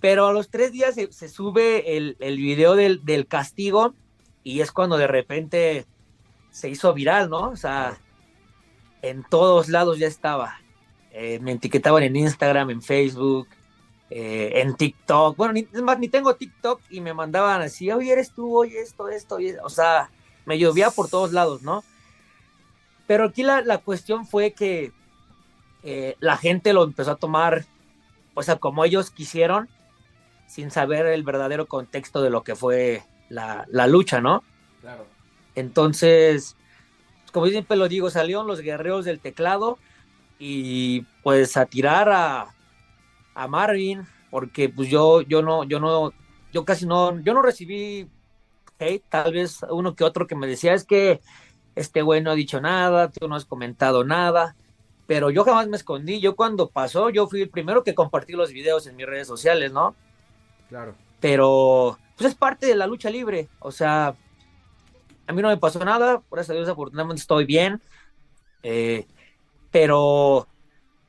Pero a los tres días se, sube el, el video del, del, castigo y es cuando de repente se hizo viral, ¿no? O sea, en todos lados ya estaba. Eh, me etiquetaban en Instagram, en Facebook, eh, en TikTok. Bueno, ni, es más, ni tengo TikTok y me mandaban así, oye, eres tú, oye, esto, esto, o sea, me llovía por todos lados, ¿no? Pero aquí la, la cuestión fue que eh, la gente lo empezó a tomar, o sea, como ellos quisieron, sin saber el verdadero contexto de lo que fue la, la lucha, ¿no? Claro. Entonces, como siempre lo digo, salieron los guerreros del teclado y pues a tirar a, a Marvin, porque pues yo, yo no, yo no, yo casi no, yo no recibí tal vez uno que otro que me decía es que este güey no ha dicho nada, tú no has comentado nada, pero yo jamás me escondí, yo cuando pasó, yo fui el primero que compartí los videos en mis redes sociales, ¿no? Claro. Pero, pues es parte de la lucha libre, o sea, a mí no me pasó nada, por eso Dios afortunadamente estoy bien, eh, pero,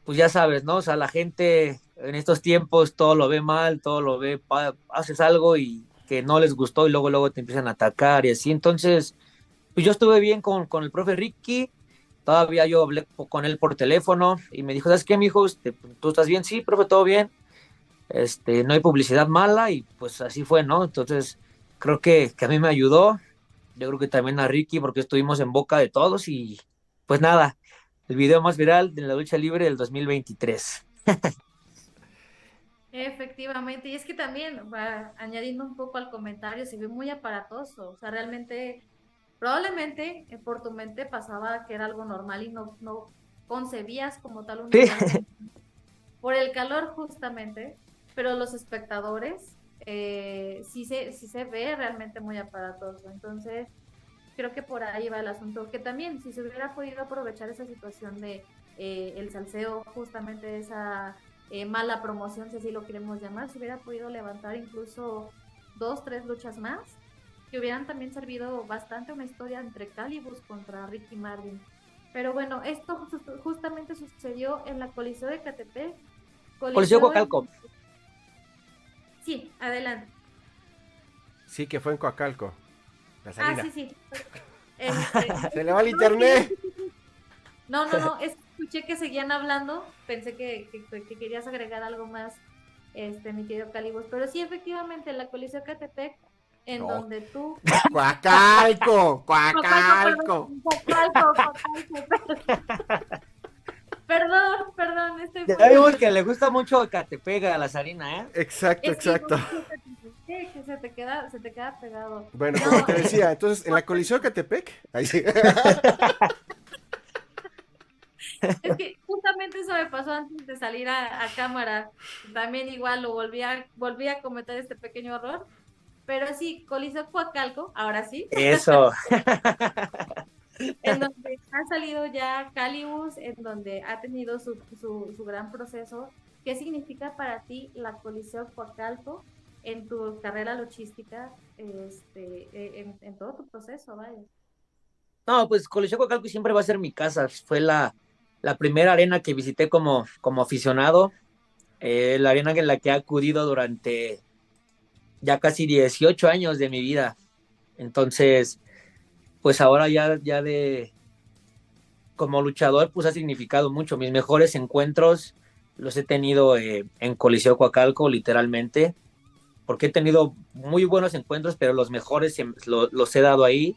pues ya sabes, ¿no? O sea, la gente en estos tiempos todo lo ve mal, todo lo ve, haces algo y que no les gustó y luego luego te empiezan a atacar y así. Entonces, pues yo estuve bien con, con el profe Ricky, todavía yo hablé con él por teléfono y me dijo, ¿sabes qué, mijo? Este, ¿Tú estás bien? Sí, profe, todo bien. Este, no hay publicidad mala y pues así fue, ¿no? Entonces, creo que, que a mí me ayudó, yo creo que también a Ricky porque estuvimos en boca de todos y pues nada, el video más viral de la lucha libre del 2023. Efectivamente, y es que también, va añadiendo un poco al comentario, se ve muy aparatoso, o sea, realmente, probablemente eh, por tu mente pasaba que era algo normal y no, no concebías como tal un... Por el calor justamente, pero los espectadores eh, sí, se, sí se ve realmente muy aparatoso, entonces creo que por ahí va el asunto, que también si se hubiera podido aprovechar esa situación de eh, el salseo, justamente esa eh, mala promoción, si así lo queremos llamar, se hubiera podido levantar incluso dos, tres luchas más, que hubieran también servido bastante una historia entre Calibus contra Ricky Marvin. Pero bueno, esto justamente sucedió en la Coliseo de Catepec. Coliseo, Coacalco. Sí, adelante. Sí, que fue en Coacalco. Ah, sí, sí. Este, se le va el internet. No, no, no, es escuché que seguían hablando, pensé que, querías agregar algo más, este, mi querido Calibos, pero sí, efectivamente, la Coliseo Catepec, en donde tú... ¡Cuacalco! ¡Cuacalco! Perdón, perdón, estoy... Ya vimos que le gusta mucho Catepec a la Sarina, ¿eh? Exacto, exacto. Que, se te queda, se te queda pegado. Bueno, como te decía, entonces, en la Coliseo Catepec, ahí sí. Es que justamente eso me pasó antes de salir a, cámara. También igual lo volví a, volví a cometer este pequeño error. Pero sí, Coliseo Coacalco, ahora sí. Eso. en donde ha salido ya Calibus, en donde ha tenido su, su, gran proceso. ¿Qué significa para ti la Coliseo Coacalco en tu carrera luchística, este, en, en todo tu proceso, vaya? No, pues Coliseo Coacalco siempre va a ser mi casa. Fue la, la primera arena que visité como, como aficionado, eh, la arena en la que he acudido durante ya casi 18 años de mi vida. Entonces, pues ahora ya, ya de como luchador, pues ha significado mucho. Mis mejores encuentros los he tenido eh, en Coliseo Coacalco, literalmente, porque he tenido muy buenos encuentros, pero los mejores los he dado ahí.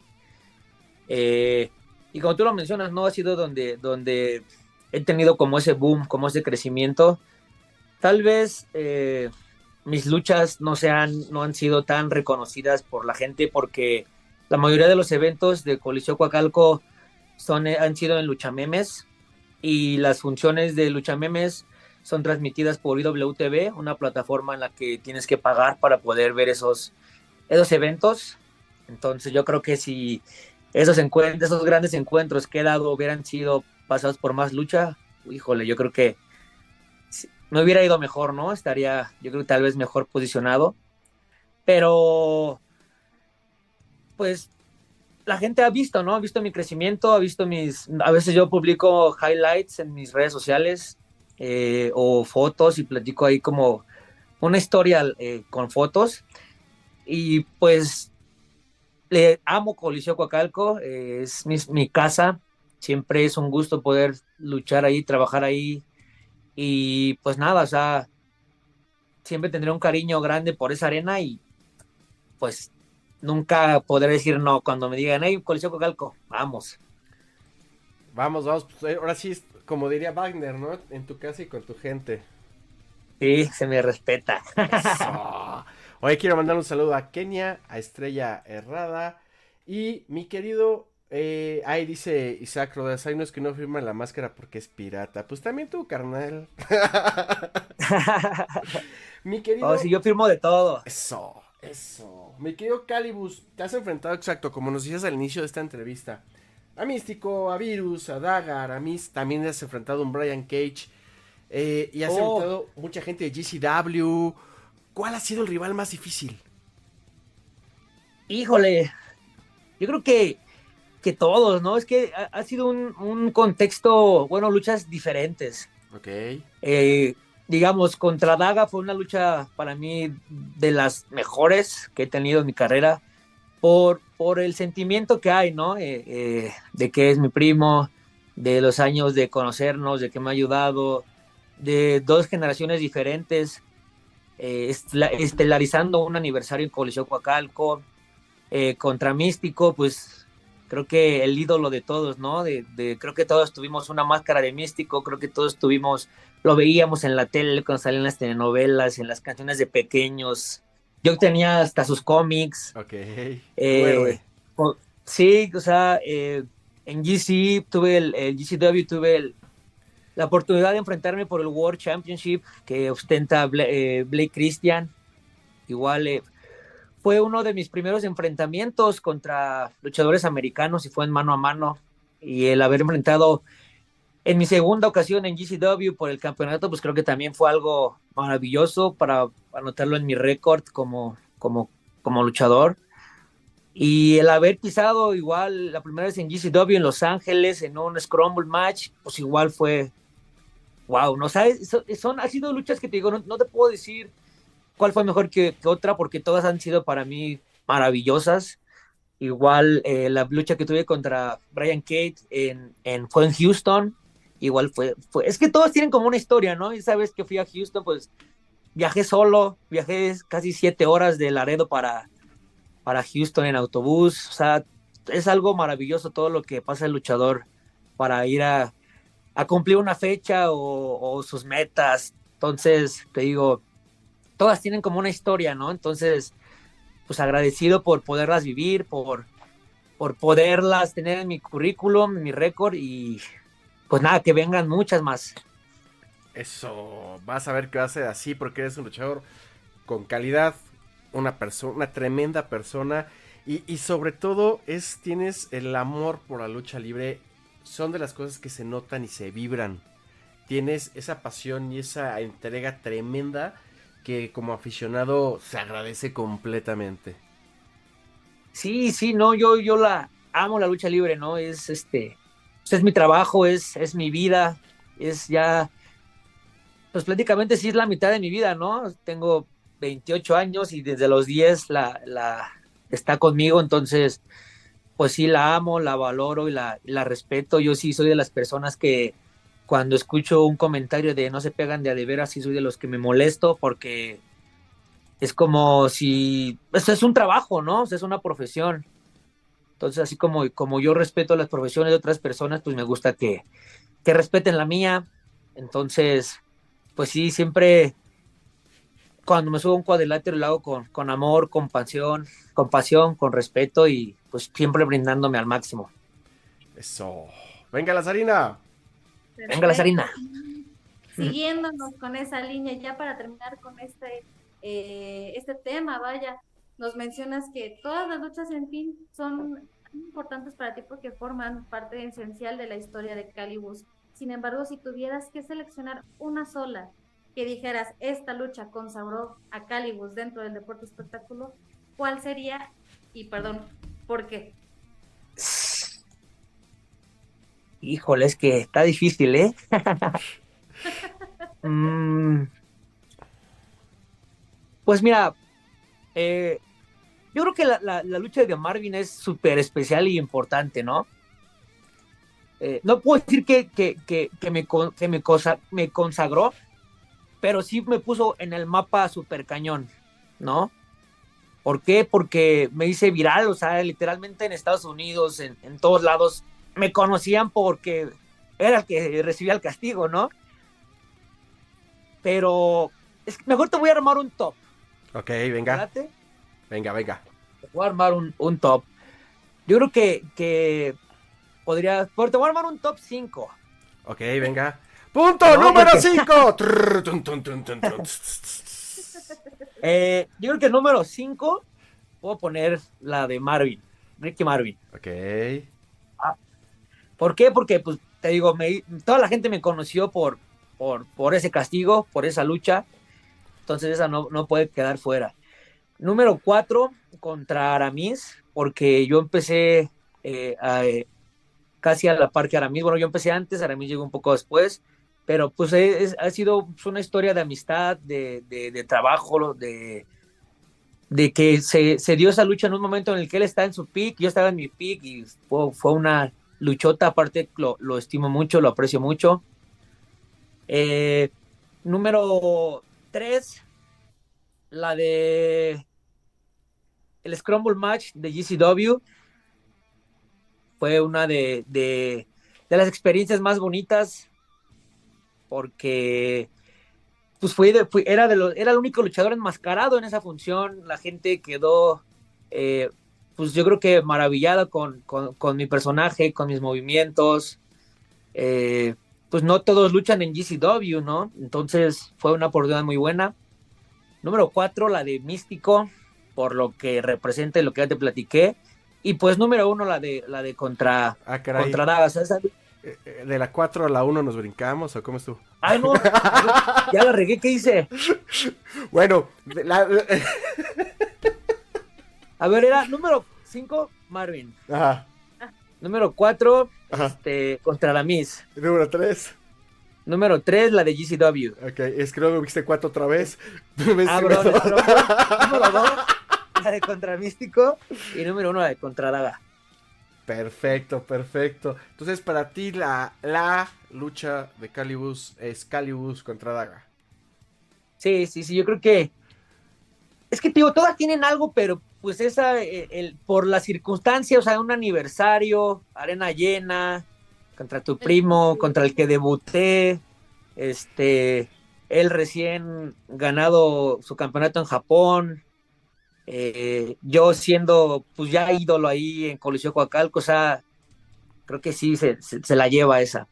Eh, y como tú lo mencionas, no ha sido donde, donde he tenido como ese boom, como ese crecimiento. Tal vez eh, mis luchas no, sean, no han sido tan reconocidas por la gente porque la mayoría de los eventos de Coliseo Coacalco son, eh, han sido en Luchamemes y las funciones de Luchamemes son transmitidas por IWTV, una plataforma en la que tienes que pagar para poder ver esos, esos eventos. Entonces yo creo que si esos encuentros, esos grandes encuentros que he dado hubieran sido pasados por más lucha, híjole, yo creo que me hubiera ido mejor, ¿no? Estaría, yo creo tal vez mejor posicionado. Pero, pues, la gente ha visto, ¿no? Ha visto mi crecimiento, ha visto mis, a veces yo publico highlights en mis redes sociales eh, o fotos y platico ahí como una historia eh, con fotos. Y pues le amo Coliseo Coacalco, eh, es mi, mi, casa, siempre es un gusto poder luchar ahí, trabajar ahí. Y pues nada, o sea, siempre tendré un cariño grande por esa arena y pues nunca podré decir no cuando me digan, hey, Coliseo Cocalco, vamos. Vamos, vamos, pues, eh, ahora sí, como diría Wagner, ¿no? En tu casa y con tu gente. Sí, se me respeta. Hoy quiero mandar un saludo a Kenia, a Estrella Errada y mi querido, eh, ahí dice Isaac Rodas, hay unos que no firman la máscara porque es pirata. Pues también tú, carnal. mi querido. Oh, si yo firmo de todo. Eso. Eso. Mi querido Calibus, te has enfrentado exacto, como nos decías al inicio de esta entrevista. A Místico, a Virus, a Dagar, a Miss, también has enfrentado a un Brian Cage. Eh, y has oh. enfrentado mucha gente de GCW. ¿Cuál ha sido el rival más difícil? Híjole, yo creo que, que todos, ¿no? Es que ha, sido un, un, contexto, bueno, luchas diferentes. Ok. Eh, digamos, contra Daga fue una lucha para mí de las mejores que he tenido en mi carrera por, por el sentimiento que hay, ¿no? Eh, eh, de que es mi primo, de los años de conocernos, de que me ha ayudado, de dos generaciones diferentes, eh, estelarizando un aniversario en Coliseo Coacalco, contra Místico, pues creo que el ídolo de todos, ¿no? De, de, creo que todos tuvimos una máscara de Místico, creo que todos tuvimos lo veíamos en la tele cuando salían las telenovelas, en las canciones de pequeños. Yo tenía hasta sus cómics. Ok. Eh, sí, o sea, eh, en GC tuve el, GCW, tuve la oportunidad de enfrentarme por el World Championship que ostenta eh, Blake Christian. Igual fue uno de mis primeros enfrentamientos contra luchadores americanos y fue en mano a mano. Y el haber enfrentado en mi segunda ocasión en GCW por el campeonato, pues creo que también fue algo maravilloso para anotarlo en mi récord como, como, como luchador. Y el haber pisado igual la primera vez en GCW en Los Ángeles en un Scramble match, pues igual fue wow, no sabes, son, ha sido luchas que te digo, no, te puedo decir cuál fue mejor que, otra porque todas han sido para mí maravillosas. Igual eh, la lucha que tuve contra Brian Kate en, en, fue en Houston, igual fue, fue, es que todos tienen como una historia, ¿no? Y sabes que fui a Houston, pues viajé solo, viajé casi siete horas de Laredo para, para Houston en autobús, o sea, es algo maravilloso todo lo que pasa el luchador para ir a, a cumplir una fecha o, o, sus metas. Entonces, te digo, todas tienen como una historia, ¿no? Entonces, pues agradecido por poderlas vivir, por, por poderlas tener en mi currículum, en mi récord y pues nada, que vengan muchas más. Eso, vas a ver que va a ser así porque eres un luchador con calidad, una persona, una tremenda persona y, y, sobre todo es tienes el amor por la lucha libre, son de las cosas que se notan y se vibran. Tienes esa pasión y esa entrega tremenda que como aficionado se agradece completamente. Sí, sí, no, yo yo la amo la lucha libre, ¿no? Es este pues, es mi trabajo, es, es mi vida, es ya, pues prácticamente sí es la mitad de mi vida, ¿no? Tengo 28 años y desde los 10 la, la está conmigo, entonces, pues sí la amo, la valoro y la, la respeto. Yo sí soy de las personas que cuando escucho un comentario de no se pegan de a de veras, sí soy de los que me molesto porque es como si, eso es un trabajo, ¿no? es una profesión. Entonces, así como, como yo respeto las profesiones de otras personas, pues me gusta que, que respeten la mía. Entonces, pues sí, siempre cuando me subo a un cuadrilátero lo hago con, con amor, con pasión, con pasión, con respeto y pues siempre brindándome al máximo. Eso. Venga, la Sarina. Venga, la Sarina. Siguiéndonos con esa línea, ya para terminar con este, eh, este tema, vaya, nos mencionas que todas las luchas, en fin, son importantes para ti porque forman parte esencial de la historia de Calibus. Sin embargo, si tuvieras que seleccionar una sola que dijeras, esta lucha consagró a Calibus dentro del deporte espectáculo, ¿cuál sería? Y perdón, ¿por qué? Híjole, es que está difícil, ¿eh? Mm. pues mira, eh, yo creo que la, lucha de Marvin es súper especial y importante, ¿no? Eh, no puedo decir que, me, que me, cosa, me consagró, pero sí me puso en el mapa súper cañón, ¿no? ¿Por qué? Porque me hice viral, o sea, literalmente en Estados Unidos, en, todos lados, me conocían porque era el que recibía el castigo, ¿no? Pero es, mejor te voy a armar un top. Ok, venga. Venga, venga. Te voy a armar un, top. Yo creo que, que podría. Te voy a armar un top 5. Ok, venga. Punto número 5. Eh, yo creo que el número 5 puedo poner la de Marvin, Ricky Marvin. Ok. ¿Por qué? Porque, pues, te digo, me, toda la gente me conoció por, por, por ese castigo, por esa lucha. Entonces esa no, no puede quedar fuera. Número 4 contra Aramis, porque yo empecé eh, eh, casi a la par que Aramis. Bueno, yo empecé antes, Aramis llegó un poco después pero pues ha sido una historia de amistad, de, de, trabajo, de, de que se, se, dio esa lucha en un momento en el que él está en su pick, yo estaba en mi pick y fue, fue una luchota, aparte lo, lo, estimo mucho, lo aprecio mucho. Eh, número 3, la de el Scramble Match de GCW. Fue una de, de, de las experiencias más bonitas porque pues era, de era el único luchador enmascarado en esa función, la gente quedó, eh, pues yo creo que maravillada con, mi personaje, con mis movimientos, eh, pues no todos luchan en GCW, ¿no? Entonces fue una oportunidad muy buena. Número cuatro, la de Místico, por lo que representa y lo que ya te platiqué. Y pues número uno, la de la de contra, ah, contra Dagas. Eh, eh, ¿De la 4 a la 1 nos brincamos o cómo estuvo? Ay, no, ya la regué, ¿qué hice? Bueno, a ver, era número 5, Marvin. Ajá. Número 4, este, contra la Miss. Número 3. Número 3, la de GCW. Ok, es que luego viste 4 otra vez. Ah, bro, número 2, la de Contra Místico. Y número 1, la de Contra Daga. Perfecto, perfecto. Entonces, para ti, la, la lucha de Calibus es Calibus contra Daga. Sí, sí, sí, yo creo que. Es que, digo, todas tienen algo, pero pues esa, eh, el, por la circunstancia, o sea, un aniversario, arena llena, contra tu primo, contra el que debuté, este, él recién ganado su campeonato en Japón, eh, yo siendo pues ya ídolo ahí en Coliseo Coacalco, o sea, creo que sí se, la lleva esa.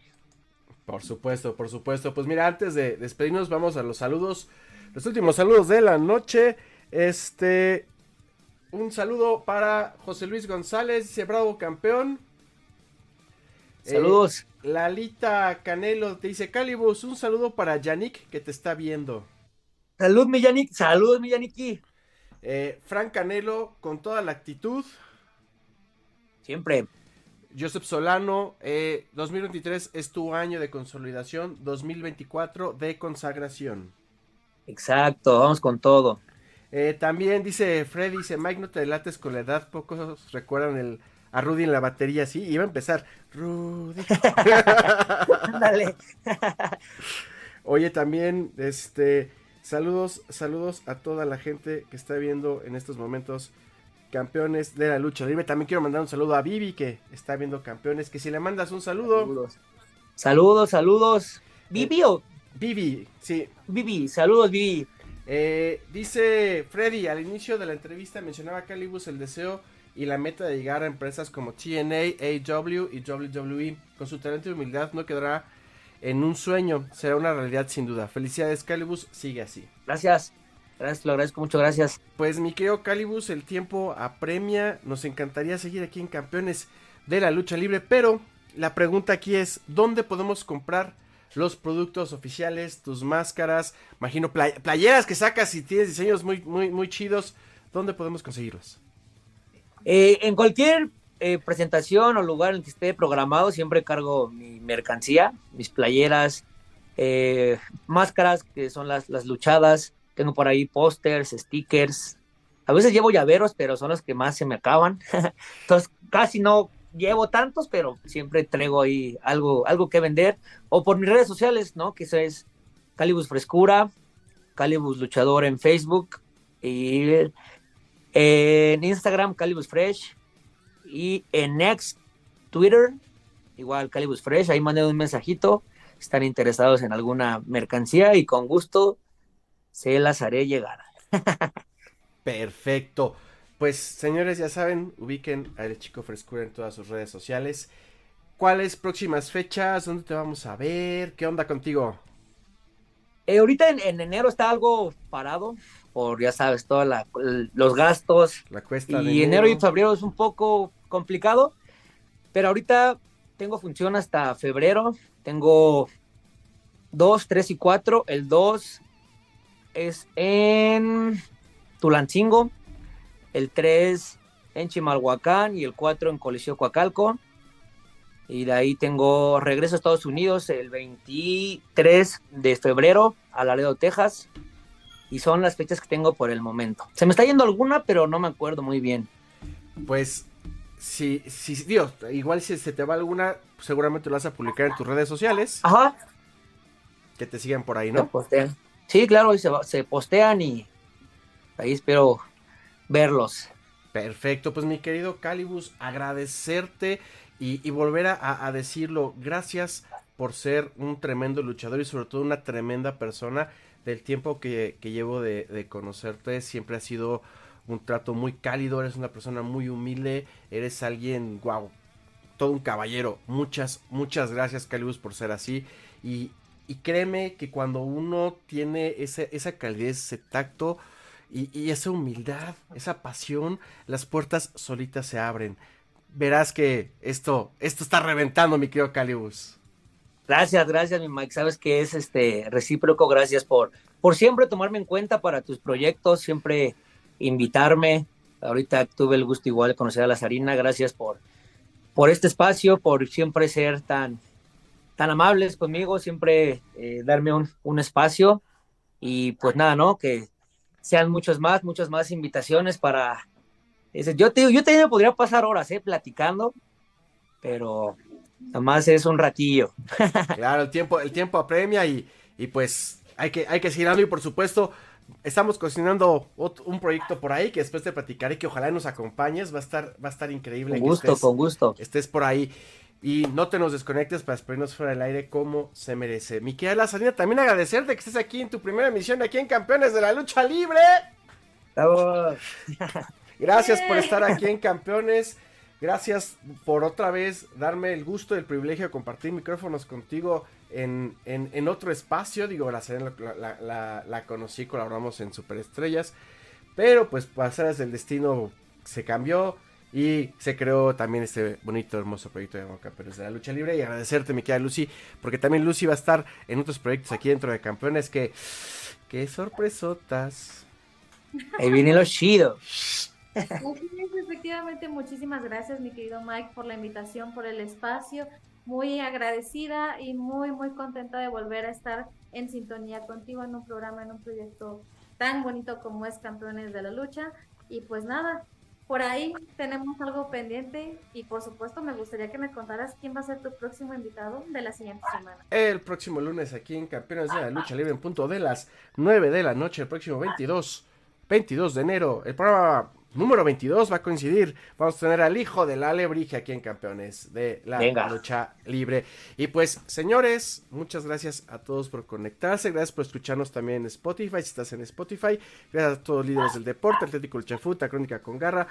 Por supuesto, por supuesto. Pues mira, antes de despedirnos, vamos a los saludos. Los últimos saludos de la noche. Este. Un saludo para José Luis González, dice Bravo campeón. Saludos. Eh, Lalita Canelo te dice Calibus, un saludo para Yannick que te está viendo. Salud, mi Yannick. Saludos, mi Yannick. Eh, Frank Canelo con toda la actitud. Siempre. Joseph Solano, 2023 eh, es tu año de consolidación, 2024 de consagración. Exacto, vamos con todo. Eh, también dice Freddy, dice Mike, no te delates con la edad, pocos recuerdan el, a Rudy en la batería, sí, iba a empezar. Rudy. Dale. Oye, también, este, Saludos, saludos a toda la gente que está viendo en estos momentos campeones de la lucha libre. También quiero mandar un saludo a Vivi que está viendo campeones. Que si le mandas un saludo. Saludos, saludos. ¿Vivi o? Vivi, sí. Vivi, saludos, Vivi. Eh, dice Freddy, al inicio de la entrevista mencionaba Calibus el deseo y la meta de llegar a empresas como TNA, AW y WWE. Con su talento y humildad no quedará en un sueño. Será una realidad sin duda. Felicidades, Calibus. Sigue así. Gracias. Gracias, lo agradezco mucho, gracias. Pues mi querido Calibus, el tiempo apremia. Nos encantaría seguir aquí en Campeones de la Lucha Libre, pero la pregunta aquí es, ¿dónde podemos comprar los productos oficiales, tus máscaras, imagino playeras que sacas y tienes diseños muy, muy, muy chidos? ¿Dónde podemos conseguirlos? Eh, en cualquier eh, presentación o lugar en que esté programado, siempre cargo mi mercancía, mis playeras, eh, máscaras, que son las, las luchadas. Tengo por ahí pósters, stickers. A veces llevo llaveros, pero son los que más se me acaban. Entonces, casi no llevo tantos, pero siempre traigo ahí algo, algo que vender. O por mis redes sociales, ¿no? Que es Calibus Frescura, Calibus Luchador en Facebook y en Instagram Calibus Fresh y en Next Twitter igual Calibus Fresh, ahí mandé un mensajito, están interesados en alguna mercancía y con gusto se las haré llegar. Perfecto. Pues señores, ya saben, ubiquen a El Chico Frescura en todas sus redes sociales. ¿Cuáles próximas fechas? ¿Dónde te vamos a ver? ¿Qué onda contigo? Eh, ahorita en, enero está algo parado por, ya sabes, todos los gastos. La cuesta y enero. y febrero es un poco complicado, pero ahorita tengo función hasta febrero. Tengo dos, tres y cuatro. El dos es en Tulancingo el 3 en Chimalhuacán y el 4 en Coliseo Coacalco. Y de ahí tengo regreso a Estados Unidos el 23 de febrero a Laredo, Texas. Y son las fechas que tengo por el momento. Se me está yendo alguna, pero no me acuerdo muy bien. Pues, si, si Dios, igual si se te va alguna, seguramente lo vas a publicar en tus redes sociales. Ajá. Que te sigan por ahí, ¿no? Se postean. Sí, claro, se, se postean y ahí espero verlos. Perfecto, pues mi querido Calibus, agradecerte y, volver a, decirlo, gracias por ser un tremendo luchador y sobre todo una tremenda persona. Del tiempo que, llevo de, conocerte, siempre ha sido un trato muy cálido, eres una persona muy humilde, eres alguien, wow, todo un caballero. Muchas, muchas gracias Calibus por ser así. Y, y créeme que cuando uno tiene ese, esa calidez, ese tacto, y, esa humildad, esa pasión, las puertas solitas se abren. Verás que esto, esto está reventando, mi querido Calibus. Gracias, gracias, mi Mike. Sabes que es este recíproco. Gracias por, por siempre tomarme en cuenta para tus proyectos, siempre invitarme. Ahorita tuve el gusto igual de conocer a la Sarina. Gracias por, por este espacio, por siempre ser tan, tan amables conmigo, siempre eh, darme un, un espacio. Y pues nada, ¿no? Que sean muchos más, muchas más invitaciones para... Yo te yo te podría pasar horas, ¿eh? Platicando, pero nada más es un ratillo. Claro, el tiempo, el tiempo apremia y, y pues hay que, hay que seguir y por supuesto estamos cocinando un proyecto por ahí que después te platicaré que ojalá nos acompañes, va a estar, va a estar increíble. Con gusto, con gusto. Estés por ahí. Y no te nos desconectes para esperarnos fuera del aire como se merece. Mi querida Lazarina, también agradecerte que estés aquí en tu primera emisión aquí en Campeones de la Lucha Libre. Gracias por estar aquí en Campeones. Gracias por otra vez darme el gusto y el privilegio de compartir micrófonos contigo en, en, otro espacio. Digo, la, la, la, la, conocí, colaboramos en Superestrellas. Pero pues pasaras del destino se cambió. Y se creó también este bonito, hermoso proyecto de Campeones de la Lucha Libre. Y agradecerte, mi querida Lucy, porque también Lucy va a estar en otros proyectos aquí dentro de Campeones. Que, qué sorpresotas. Ahí viene lo chido. efectivamente, muchísimas gracias, mi querido Mike, por la invitación, por el espacio. Muy agradecida y muy, muy contenta de volver a estar en sintonía contigo en un programa, en un proyecto tan bonito como es Campeones de la Lucha. Y pues nada, por ahí tenemos algo pendiente y por supuesto me gustaría que me contaras quién va a ser tu próximo invitado de la siguiente semana. El próximo lunes aquí en Campeones de la Lucha Libre en punto de las 9 de la noche, el próximo 22, 22 de enero. El programa número 22 va a coincidir. Vamos a tener al hijo del Alebrije aquí en Campeones de la Lucha Libre. Y pues, señores, muchas gracias a todos por conectarse. Gracias por escucharnos también en Spotify. Si estás en Spotify, gracias a todos los líderes del deporte, Atlético Luchafuta, Crónica con Garra,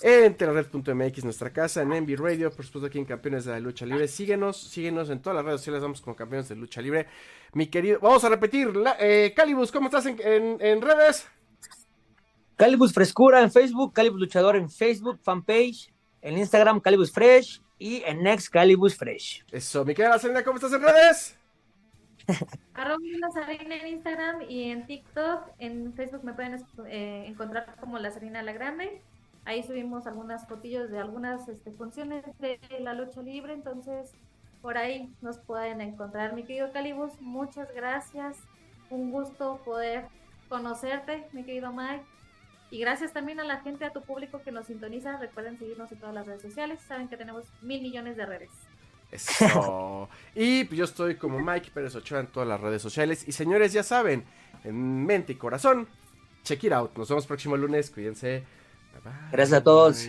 en Telered.mx, nuestra casa, en Envy Radio, por supuesto aquí en Campeones de la Lucha Libre. Síguenos, síguenos en todas las redes sociales, vamos con Campeones de Lucha Libre. Mi querido, vamos a repetir, eh, Calibus, ¿cómo estás en, en redes? Calibus Frescura en Facebook, Calibus Luchador en Facebook, fanpage, en Instagram Calibus Fresh y en Next Calibus Fresh. Eso, mi querida Sarina, ¿cómo estás en redes? Arroba Sarina en Instagram y en TikTok. En Facebook me pueden eh, encontrar como la Sarina La Grande. Ahí subimos algunas fotillos de algunas este, funciones de la lucha libre, entonces por ahí nos pueden encontrar. Mi querido Calibus, muchas gracias. Un gusto poder conocerte, mi querido Mike. Y gracias también a la gente, a tu público que nos sintoniza. Recuerden seguirnos en todas las redes sociales. Saben que tenemos mil millones de redes. Eso. y pues yo estoy como Mike Pérez Ochoa en todas las redes sociales. Y señores, ya saben, en mente y corazón, check it out. Nos vemos próximo lunes. Cuídense. Gracias a todos.